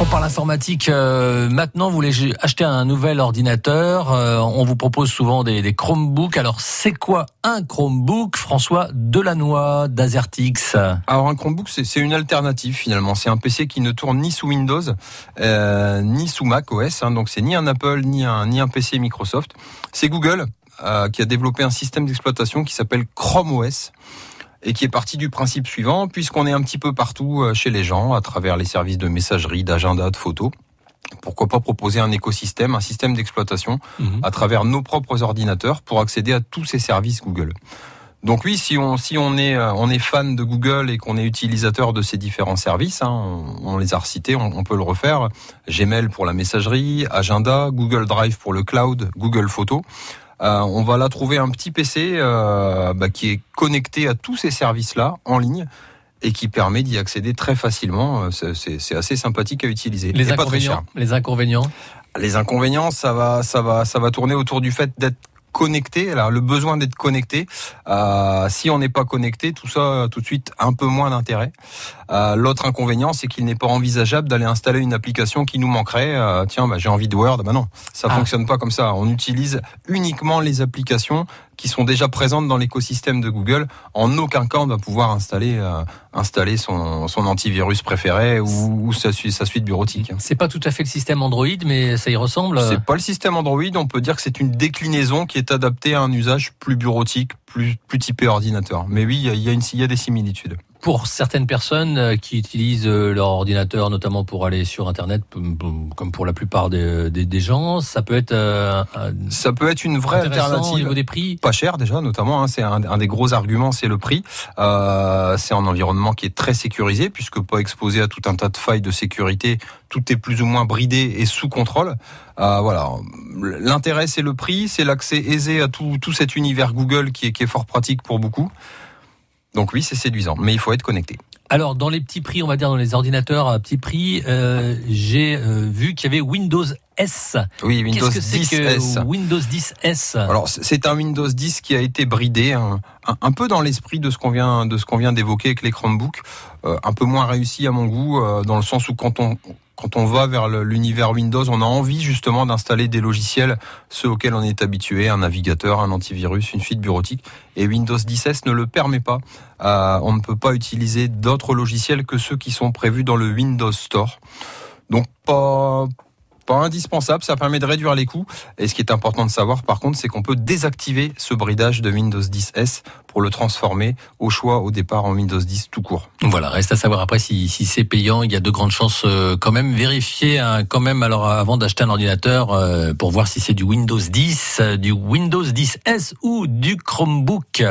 On parle informatique. Euh, maintenant, vous voulez acheter un nouvel ordinateur. Euh, on vous propose souvent des, Chromebooks. Alors, c'est quoi un Chromebook, François Delannoy d'Azertix? Alors, un Chromebook, c'est une alternative finalement. C'est un PC qui ne tourne ni sous Windows, euh, ni sous Mac OS. Hein. donc, c'est ni un Apple, ni un, ni un PC Microsoft. C'est Google qui a développé un système d'exploitation qui s'appelle Chrome OS et qui est parti du principe suivant, puisqu'on est un petit peu partout euh, chez les gens, à travers les services de messagerie, d'agenda, de photos. Pourquoi pas proposer un écosystème, un système d'exploitation mhm. à travers nos propres ordinateurs pour accéder à tous ces services Google. Donc oui, si on si on est euh, on est fan de Google et qu'on est utilisateur de ces différents services, hein, on, les a recités, on, on, peut le refaire. Gmail pour la messagerie, Agenda, Google Drive pour le cloud, Google Photos. Euh, on va là trouver un petit PC euh, bah, qui est connecté à tous ces services-là en ligne et qui permet d'y accéder très facilement. Euh, c'est assez sympathique à utiliser. Les inconvénients. Les inconvénients. Les inconvénients, ça va, ça va, ça va tourner autour du fait d'être connecté, alors le besoin d'être connecté. Euh, si on n'est pas connecté, tout ça tout de suite un peu moins d'intérêt. Euh, L'autre inconvénient, c'est qu'il n'est pas envisageable d'aller installer une application qui nous manquerait. Euh, tiens, bah, j'ai envie de Word. Bah non, ça ah. fonctionne pas comme ça. On utilise uniquement les applications qui sont déjà présentes dans l'écosystème de Google. En aucun cas, on va pouvoir installer euh, installer son, son antivirus préféré ou, sa, sa suite bureautique. C'est pas tout à fait le système Android, mais ça y ressemble. C'est pas le système Android. On peut dire que c'est une déclinaison qui est adaptée à un usage plus bureautique, plus plus typé ordinateur. Mais oui, il y a, une, il y a des similitudes pour certaines personnes euh, qui utilisent euh, leur ordinateur, notamment pour aller sur Internet, comme pour la plupart des, des, gens, ça peut être euh, ça peut être une vraie alternative au niveau des prix. Pas cher déjà, notamment. Hein, c'est un, un, des gros arguments, c'est le prix. Euh, c'est un environnement qui est très sécurisé puisque pas exposé à tout un tas de failles de sécurité. Tout est plus ou moins bridé et sous contrôle. Euh, voilà. L'intérêt, c'est le prix, c'est l'accès aisé à tout, tout cet univers Google qui est, qui est fort pratique pour beaucoup. Donc oui, c'est séduisant, mais il faut être connecté. Alors dans les petits prix, on va dire dans les ordinateurs à petit prix, euh, j'ai euh, vu qu'il y avait Windows S. Oui, Windows 10 S. Windows 10 S? Alors c'est un Windows 10 qui a été bridé hein, un, peu dans l'esprit de ce qu'on vient de ce qu'on vient d'évoquer avec les Chromebooks, euh, un peu moins réussi à mon goût dans le sens où quand on quand on va vers l'univers Windows, on a envie justement d'installer des logiciels, ceux auxquels on est habitué, un navigateur, un antivirus, une suite bureautique. Et Windows 10 ne le permet pas. Euh, on ne peut pas utiliser d'autres logiciels que ceux qui sont prévus dans le Windows Store. Donc pas, pas indispensable, ça permet de réduire les coûts. Et ce qui est important de savoir par contre, c'est qu'on peut désactiver ce bridage de Windows 10 S pour le transformer au choix au départ en Windows 10 tout court. Voilà, reste à savoir après si, c'est payant, il y a de grandes chances euh, quand même vérifier hein, quand même alors avant d'acheter un ordinateur euh, pour voir si c'est du Windows 10, euh, du Windows 10 S ou du Chromebook.